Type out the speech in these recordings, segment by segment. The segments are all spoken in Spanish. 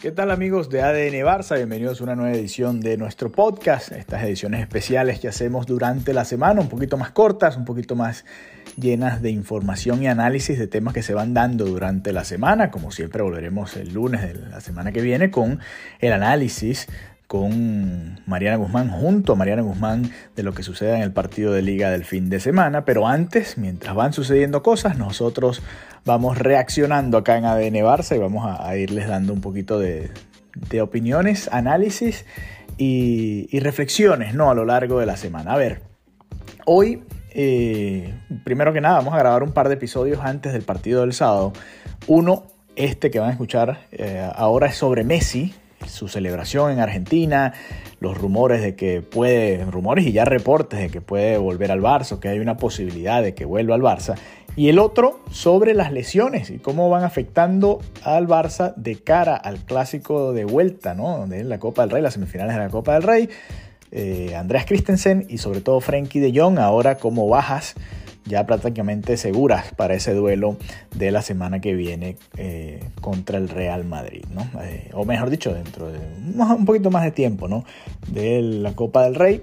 ¿Qué tal amigos de ADN Barça? Bienvenidos a una nueva edición de nuestro podcast, estas ediciones especiales que hacemos durante la semana, un poquito más cortas, un poquito más llenas de información y análisis de temas que se van dando durante la semana. Como siempre volveremos el lunes de la semana que viene con el análisis con Mariana Guzmán, junto a Mariana Guzmán, de lo que suceda en el partido de liga del fin de semana. Pero antes, mientras van sucediendo cosas, nosotros vamos reaccionando acá en ADN Barça y vamos a, irles dando un poquito de, opiniones, análisis y, reflexiones ¿no? a lo largo de la semana. A ver, hoy, eh, primero que nada, vamos a grabar un par de episodios antes del partido del sábado. Uno, este que van a escuchar eh, ahora es sobre Messi, su celebración en Argentina, los rumores de que puede, rumores y ya reportes de que puede volver al Barça, que hay una posibilidad de que vuelva al Barça. Y el otro sobre las lesiones y cómo van afectando al Barça de cara al clásico de vuelta, ¿no? De la Copa del Rey, las semifinales de la Copa del Rey. Eh, Andreas Christensen y sobre todo Frenkie de Jong ahora como bajas ya prácticamente seguras para ese duelo de la semana que viene eh, contra el Real Madrid, ¿no? Eh, o mejor dicho, dentro de un poquito más de tiempo, ¿no? De la Copa del Rey,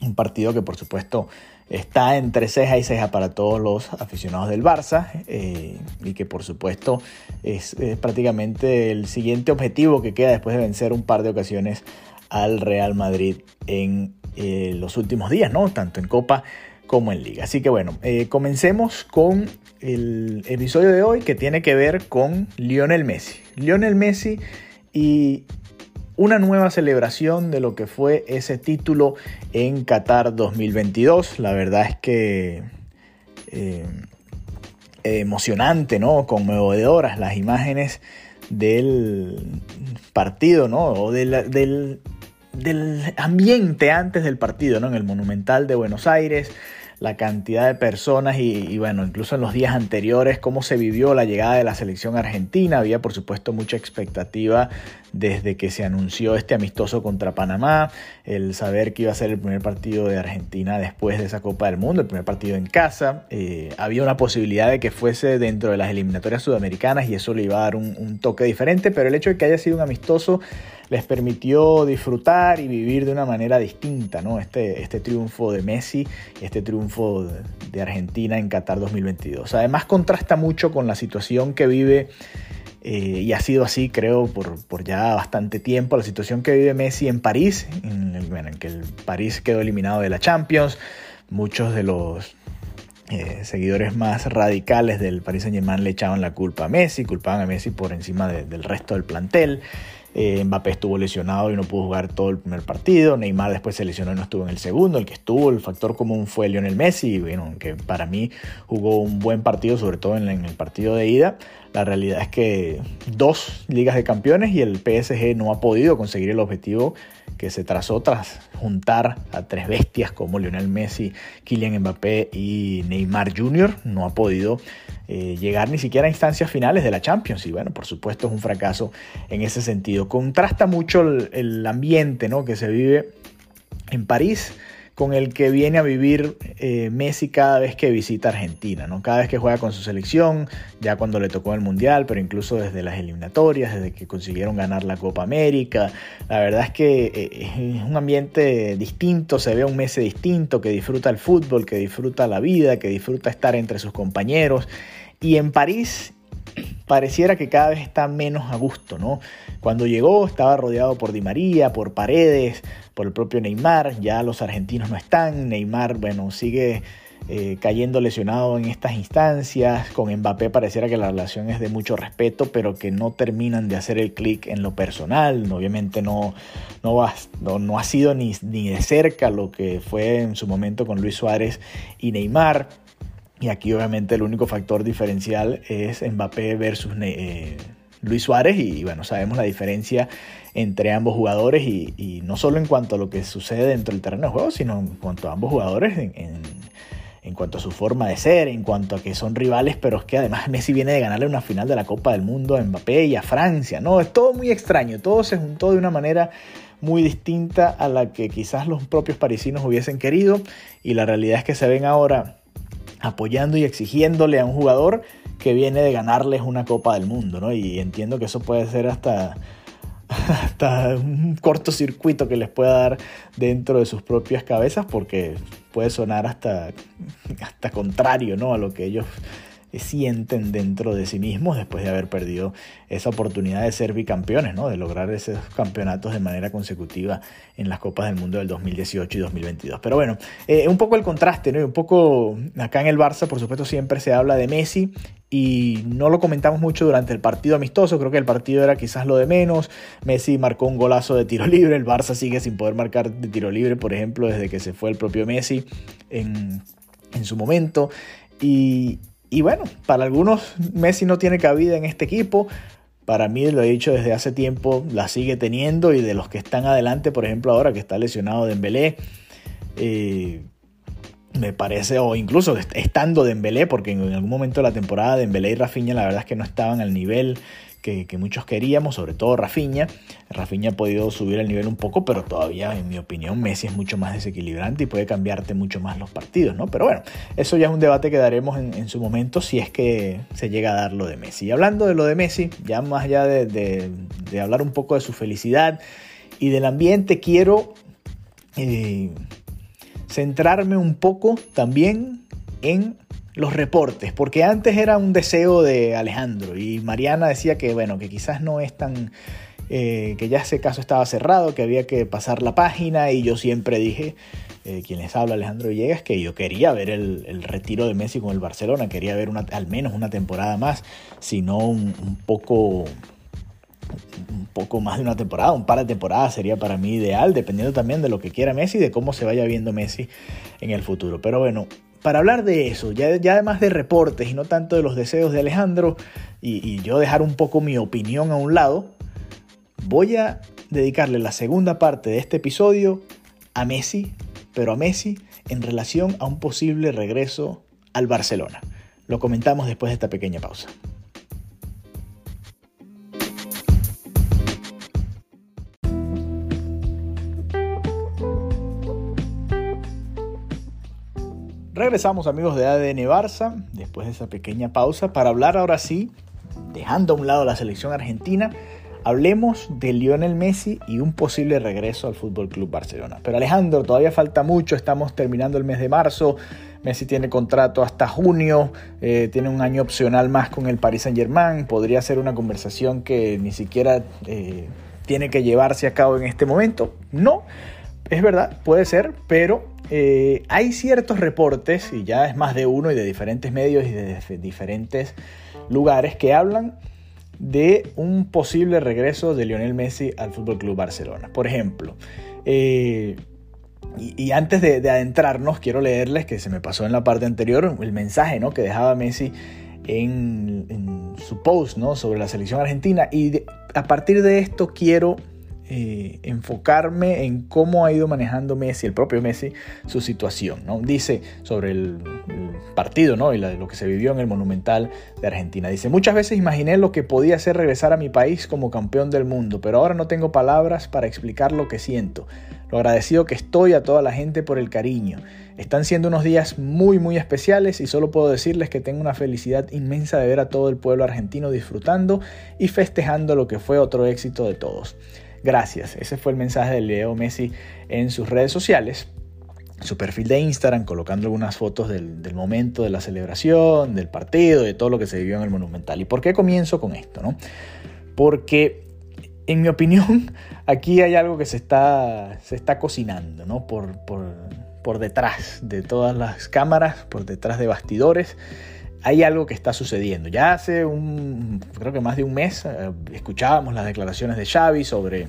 un partido que por supuesto está entre ceja y ceja para todos los aficionados del Barça eh, y que por supuesto es, prácticamente el siguiente objetivo que queda después de vencer un par de ocasiones al Real Madrid en los últimos días, ¿no? Tanto en Copa como en liga. Así que bueno, eh, comencemos con el episodio de hoy que tiene que ver con Lionel Messi. Lionel Messi y una nueva celebración de lo que fue ese título en Qatar 2022. La verdad es que eh, emocionante, ¿no? Conmovedoras las imágenes del partido, ¿no? O del, del, ambiente antes del partido, ¿no? En el Monumental de Buenos Aires la cantidad de personas y, bueno, incluso en los días anteriores, cómo se vivió la llegada de la selección argentina. Había por supuesto mucha expectativa desde que se anunció este amistoso contra Panamá, el saber que iba a ser el primer partido de Argentina después de esa Copa del Mundo, el primer partido en casa. Eh, había una posibilidad de que fuese dentro de las eliminatorias sudamericanas y eso le iba a dar un toque diferente, pero el hecho de que haya sido un amistoso les permitió disfrutar y vivir de una manera distinta, ¿no? Este, este triunfo de Messi, este triunfo de Argentina en Qatar 2022. Además contrasta mucho con la situación que vive, eh, y ha sido así creo por, ya bastante tiempo, la situación que vive Messi en París, en, en que el París quedó eliminado de la Champions, muchos de los eh, seguidores más radicales del Paris Saint Germain le echaban la culpa a Messi, culpaban a Messi por encima del resto del plantel. Eh, Mbappé estuvo lesionado y no pudo jugar todo el primer partido. Neymar después se lesionó y no estuvo en el segundo. El que estuvo, el factor común fue Lionel Messi, bueno, que para mí jugó un buen partido, sobre todo en, el partido de ida. La realidad es que dos ligas de campeones y el PSG no ha podido conseguir el objetivo que se trazó tras juntar a tres bestias como Lionel Messi, Kylian Mbappé y Neymar Jr. No ha podido eh, llegar ni siquiera a instancias finales de la Champions. Y bueno, por supuesto es un fracaso en ese sentido. Contrasta mucho el, ambiente ¿no? que se vive en París con el que viene a vivir eh, Messi cada vez que visita Argentina, ¿no? Cada vez que juega con su selección, ya cuando le tocó el Mundial, pero incluso desde las eliminatorias, desde que consiguieron ganar la Copa América. La verdad es que eh, es un ambiente distinto, se ve un Messi distinto, que disfruta el fútbol, que disfruta la vida, que disfruta estar entre sus compañeros. Y en París pareciera que cada vez está menos a gusto, ¿no? Cuando llegó estaba rodeado por Di María, por Paredes, por el propio Neymar, ya los argentinos no están, Neymar, bueno, sigue eh, cayendo lesionado en estas instancias, con Mbappé pareciera que la relación es de mucho respeto, pero que no terminan de hacer el clic en lo personal, obviamente no, no, va, no, ha sido ni, ni de cerca lo que fue en su momento con Luis Suárez y Neymar. Y aquí obviamente el único factor diferencial es Mbappé versus eh, Luis Suárez y bueno, sabemos la diferencia entre ambos jugadores y, no solo en cuanto a lo que sucede dentro del terreno de juego, sino en cuanto a ambos jugadores, en, en, cuanto a su forma de ser, en cuanto a que son rivales, pero es que además Messi viene de ganarle una final de la Copa del Mundo a Mbappé y a Francia, ¿no? Es todo muy extraño, todo se juntó de una manera muy distinta a la que quizás los propios parisinos hubiesen querido y la realidad es que se ven ahora apoyando y exigiéndole a un jugador que viene de ganarles una Copa del Mundo, ¿no? Y entiendo que eso puede ser hasta, hasta un cortocircuito que les pueda dar dentro de sus propias cabezas porque puede sonar hasta, hasta contrario ¿no? a lo que ellos sienten dentro de sí mismos después de haber perdido esa oportunidad de ser bicampeones, ¿no? de lograr esos campeonatos de manera consecutiva en las Copas del Mundo del 2018 y 2022. Pero bueno, eh, un poco el contraste, ¿no? un poco acá en el Barça, por supuesto, siempre se habla de Messi y no lo comentamos mucho durante el partido amistoso, creo que el partido era quizás lo de menos, Messi marcó un golazo de tiro libre, el Barça sigue sin poder marcar de tiro libre, por ejemplo, desde que se fue el propio Messi en, en su momento. Y, y bueno, para algunos Messi no tiene cabida en este equipo. Para mí, lo he dicho desde hace tiempo, la sigue teniendo y de los que están adelante, por ejemplo, ahora que está lesionado Dembélé, eh, me parece, o incluso estando Dembélé, porque en algún momento de la temporada Dembélé y Rafinha la verdad es que no estaban al nivel que, muchos queríamos, sobre todo Rafinha. Rafinha ha podido subir el nivel un poco, pero todavía, en mi opinión, Messi es mucho más desequilibrante y puede cambiarte mucho más los partidos, ¿no? Pero bueno, eso ya es un debate que daremos en, su momento si es que se llega a dar lo de Messi. Y hablando de lo de Messi, ya más allá de, hablar un poco de su felicidad y del ambiente, quiero eh, centrarme un poco también en los reportes, porque antes era un deseo de Alejandro y Mariana decía que, bueno, que quizás no es tan... Eh, que ya ese caso estaba cerrado, que había que pasar la página y yo siempre dije, eh, quien les habla Alejandro Villegas, que yo quería ver el, retiro de Messi con el Barcelona, quería ver una, al menos una temporada más, si no un, un poco un poco más de una temporada, un par de temporadas sería para mí ideal, dependiendo también de lo que quiera Messi y de cómo se vaya viendo Messi en el futuro. Pero bueno, para hablar de eso, ya, además de reportes y no tanto de los deseos de Alejandro, y, yo dejar un poco mi opinión a un lado, voy a dedicarle la segunda parte de este episodio a Messi, pero a Messi en relación a un posible regreso al Barcelona. Lo comentamos después de esta pequeña pausa. Regresamos amigos de ADN Barça, después de esa pequeña pausa, para hablar ahora sí, dejando a un lado la selección argentina, hablemos de Lionel Messi y un posible regreso al Fútbol Club Barcelona. Pero Alejandro, todavía falta mucho, estamos terminando el mes de marzo, Messi tiene contrato hasta junio, eh, tiene un año opcional más con el Paris Saint Germain, podría ser una conversación que ni siquiera eh, tiene que llevarse a cabo en este momento. No, es verdad, puede ser, pero eh, hay ciertos reportes, y ya es más de uno y de diferentes medios y de diferentes lugares, que hablan de un posible regreso de Lionel Messi al Fútbol Club Barcelona. Por ejemplo, eh, y, antes de, adentrarnos, quiero leerles que se me pasó en la parte anterior el mensaje ¿no? que dejaba Messi en, su post ¿no? sobre la selección argentina. Y a partir de esto quiero eh, enfocarme en cómo ha ido manejando Messi, el propio Messi, su situación. ¿no? Dice sobre el, partido ¿no? y lo que se vivió en el Monumental de Argentina. Dice, muchas veces imaginé lo que podía ser regresar a mi país como campeón del mundo, pero ahora no tengo palabras para explicar lo que siento, lo agradecido que estoy a toda la gente por el cariño. Están siendo unos días muy muy especiales y solo puedo decirles que tengo una felicidad inmensa de ver a todo el pueblo argentino disfrutando y festejando lo que fue otro éxito de todos. Gracias. Ese fue el mensaje de Leo Messi en sus redes sociales su perfil de Instagram colocando algunas fotos del, momento de la celebración, del partido, de todo lo que se vivió en el Monumental. ¿Y por qué comienzo con esto? No? Porque, en mi opinión, aquí hay algo que se está, se está cocinando ¿no? por, por, por detrás de todas las cámaras, por detrás de bastidores hay algo que está sucediendo. Ya hace un, creo que más de un mes, eh, escuchábamos las declaraciones de Xavi sobre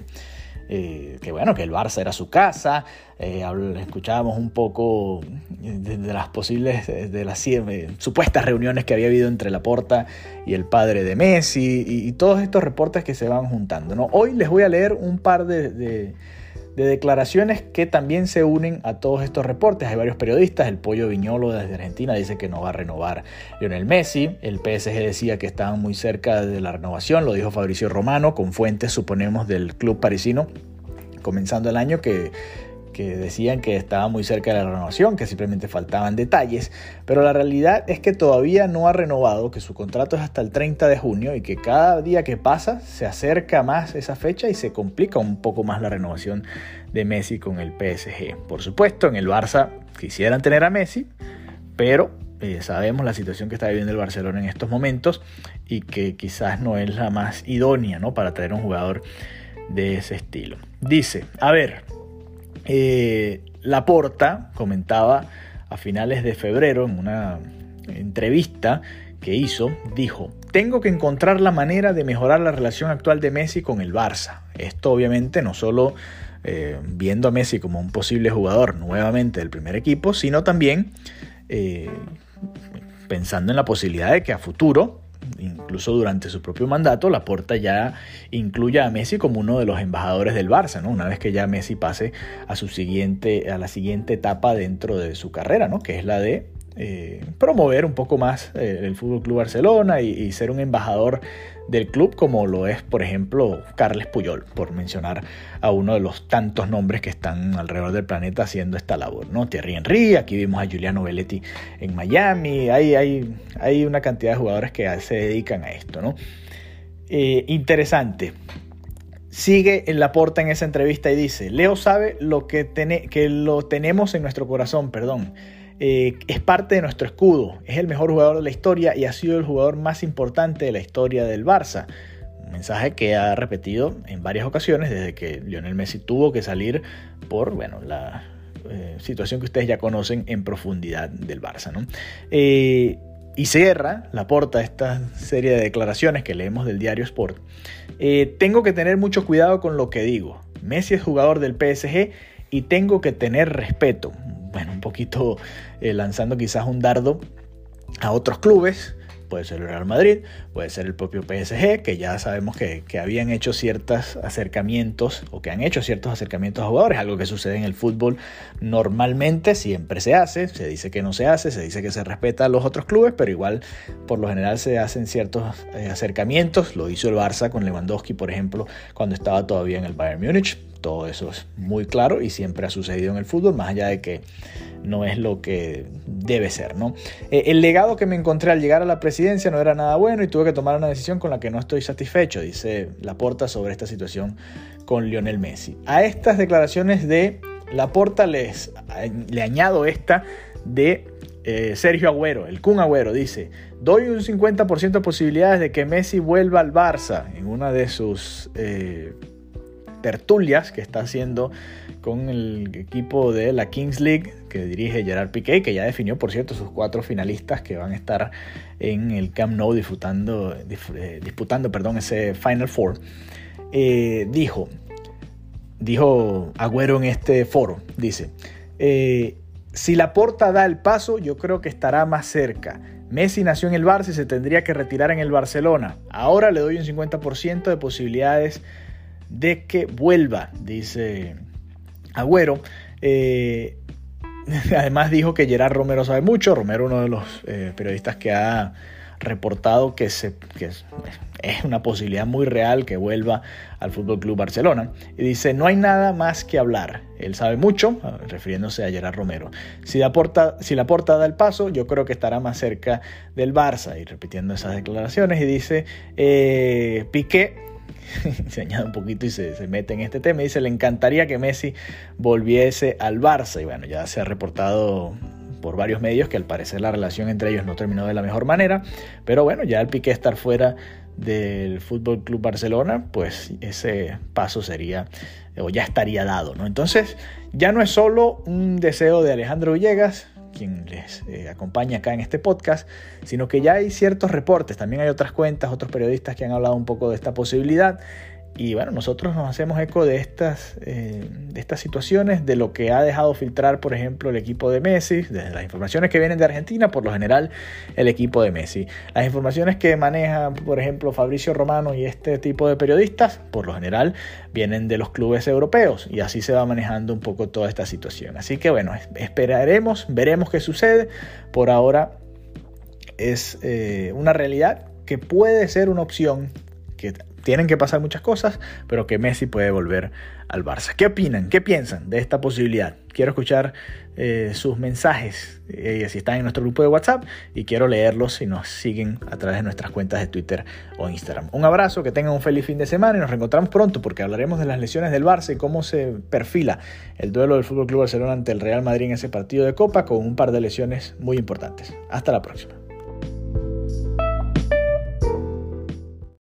eh, que bueno, que el Barça era su casa, eh, escuchábamos un poco de, las posibles, de las supuestas reuniones que había habido entre Laporta y el padre de Messi y, todos estos reportes que se van juntando. Hoy les voy a leer un par de declaraciones que también se unen a todos estos reportes. Hay varios periodistas, el Pollo Viñolo desde Argentina dice que no va a renovar Lionel Messi, el PSG decía que estaban muy cerca de la renovación, lo dijo Fabricio Romano, con fuentes suponemos del club parisino, comenzando el año que que decían que estaba muy cerca de la renovación, que simplemente faltaban detalles, pero la realidad es que todavía no ha renovado, que su contrato es hasta el 30 de junio y que cada día que pasa se acerca más esa fecha y se complica un poco más la renovación de Messi con el PSG. Por supuesto, en el Barça quisieran tener a Messi, pero eh, sabemos la situación que está viviendo el Barcelona en estos momentos y que quizás no es la más idónea ¿no? para traer un jugador de ese estilo. Dice, a ver, eh, Laporta comentaba a finales de febrero en una entrevista que hizo, dijo, tengo que encontrar la manera de mejorar la relación actual de Messi con el Barça. Esto obviamente no solo eh, viendo a Messi como un posible jugador nuevamente del primer equipo, sino también eh, pensando en la posibilidad de que a futuro, incluso durante su propio mandato, la Laporta ya incluya a Messi como uno de los embajadores del Barça, ¿no? Una vez que ya Messi pase a su siguiente, a la siguiente etapa dentro de su carrera, ¿no? Que es la de eh, promover un poco más eh, el Fútbol Club Barcelona y, ser un embajador del club como lo es, por ejemplo, Carles Puyol, por mencionar a uno de los tantos nombres que están alrededor del planeta haciendo esta labor, ¿no? Thierry Henry, aquí vimos a Giuliano Belletti en Miami, hay, hay, hay una cantidad de jugadores que se dedican a esto, ¿no? Eh, interesante. Sigue en la porta en esa entrevista y dice, Leo sabe lo que, que lo tenemos en nuestro corazón, perdón eh, es parte de nuestro escudo, es el mejor jugador de la historia y ha sido el jugador más importante de la historia del Barça. Un mensaje que ha repetido en varias ocasiones desde que Lionel Messi tuvo que salir por bueno, la eh, situación que ustedes ya conocen en profundidad del Barça. ¿no? Eh, y cierra la porta esta serie de declaraciones que leemos del diario Sport. tengo que tener mucho cuidado con lo que digo. Messi es jugador del PSG y tengo que tener respeto bueno, un poquito eh, lanzando quizás un dardo a otros clubes. Puede ser el Real Madrid, puede ser el propio PSG, que ya sabemos que, habían hecho ciertos acercamientos o que han hecho ciertos acercamientos a jugadores, algo que sucede en el fútbol normalmente, siempre se hace, se dice que no se hace, se dice que se respeta a los otros clubes, pero igual por lo general se hacen ciertos eh, acercamientos, lo hizo el Barça con Lewandowski, por ejemplo, cuando estaba todavía en el Bayern Múnich, todo eso es muy claro y siempre ha sucedido en el fútbol, más allá de que no es lo que debe ser. ¿no? Eh, el legado que me encontré al llegar a la presidencia no era nada bueno y tuve que tomar una decisión con la que no estoy satisfecho, dice Laporta sobre esta situación con Lionel Messi. A estas declaraciones de Laporta les, le añado esta de eh, Sergio Agüero, el Kun Agüero, dice, doy un 50% de posibilidades de que Messi vuelva al Barça en una de sus... Eh, tertulias que está haciendo con el equipo de la Kings League que dirige Gerard Piqué, que ya definió, por cierto, sus cuatro finalistas que van a estar en el Camp Nou disputando, eh, disputando perdón, ese Final Four. Eh, dijo, dijo Agüero en este foro, dice, eh, si la porta da el paso, yo creo que estará más cerca. Messi nació en el Barça y se tendría que retirar en el Barcelona. Ahora le doy un 50% de posibilidades de que vuelva, dice Agüero. Eh, además dijo que Gerard Romero sabe mucho. Romero, uno de los eh, periodistas que ha reportado que, se, es, una posibilidad muy real que vuelva al Fútbol Club Barcelona. Y dice: No hay nada más que hablar. Él sabe mucho, refiriéndose a Gerard Romero. Si la, porta, si la porta da el paso, yo creo que estará más cerca del Barça. Y repitiendo esas declaraciones, y dice: eh, Piqué se añade un poquito y se, mete en este tema. Y dice, le encantaría que Messi volviese al Barça. Y bueno, ya se ha reportado por varios medios que al parecer la relación entre ellos no terminó de la mejor manera. Pero bueno, ya el pique estar fuera del Fútbol Club Barcelona, pues ese paso sería o ya estaría dado, ¿no? Entonces, ya no es solo un deseo de Alejandro Villegas, quien les eh, acompaña acá en este podcast, sino que ya hay ciertos reportes, también hay otras cuentas, otros periodistas que han hablado un poco de esta posibilidad y bueno, nosotros nos hacemos eco de estas, eh, de estas situaciones, de lo que ha dejado filtrar, por ejemplo, el equipo de Messi, desde las informaciones que vienen de Argentina, por lo general, el equipo de Messi. Las informaciones que maneja, por ejemplo, Fabricio Romano y este tipo de periodistas, por lo general, vienen de los clubes europeos y así se va manejando un poco toda esta situación. Así que bueno, esperaremos, veremos qué sucede. Por ahora es eh, una realidad que puede ser una opción que tienen que pasar muchas cosas, pero que Messi puede volver al Barça. ¿Qué opinan? ¿Qué piensan de esta posibilidad? Quiero escuchar eh, sus mensajes eh, si están en nuestro grupo de WhatsApp y quiero leerlos si nos siguen a través de nuestras cuentas de Twitter o Instagram. Un abrazo, que tengan un feliz fin de semana y nos reencontramos pronto porque hablaremos de las lesiones del Barça y cómo se perfila el duelo del Club Barcelona ante el Real Madrid en ese partido de Copa con un par de lesiones muy importantes. Hasta la próxima.